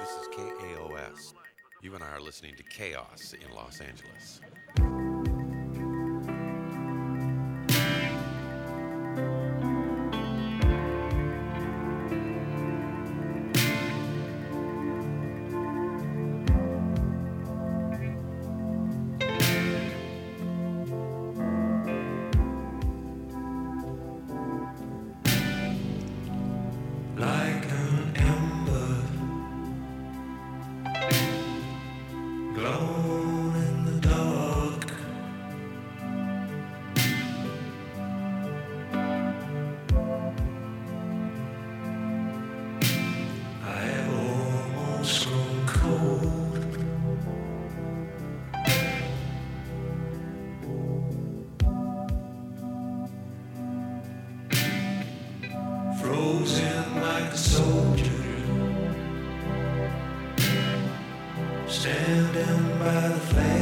This is KAOS. You and I are listening to Chaos in Los Angeles. Standing by the flag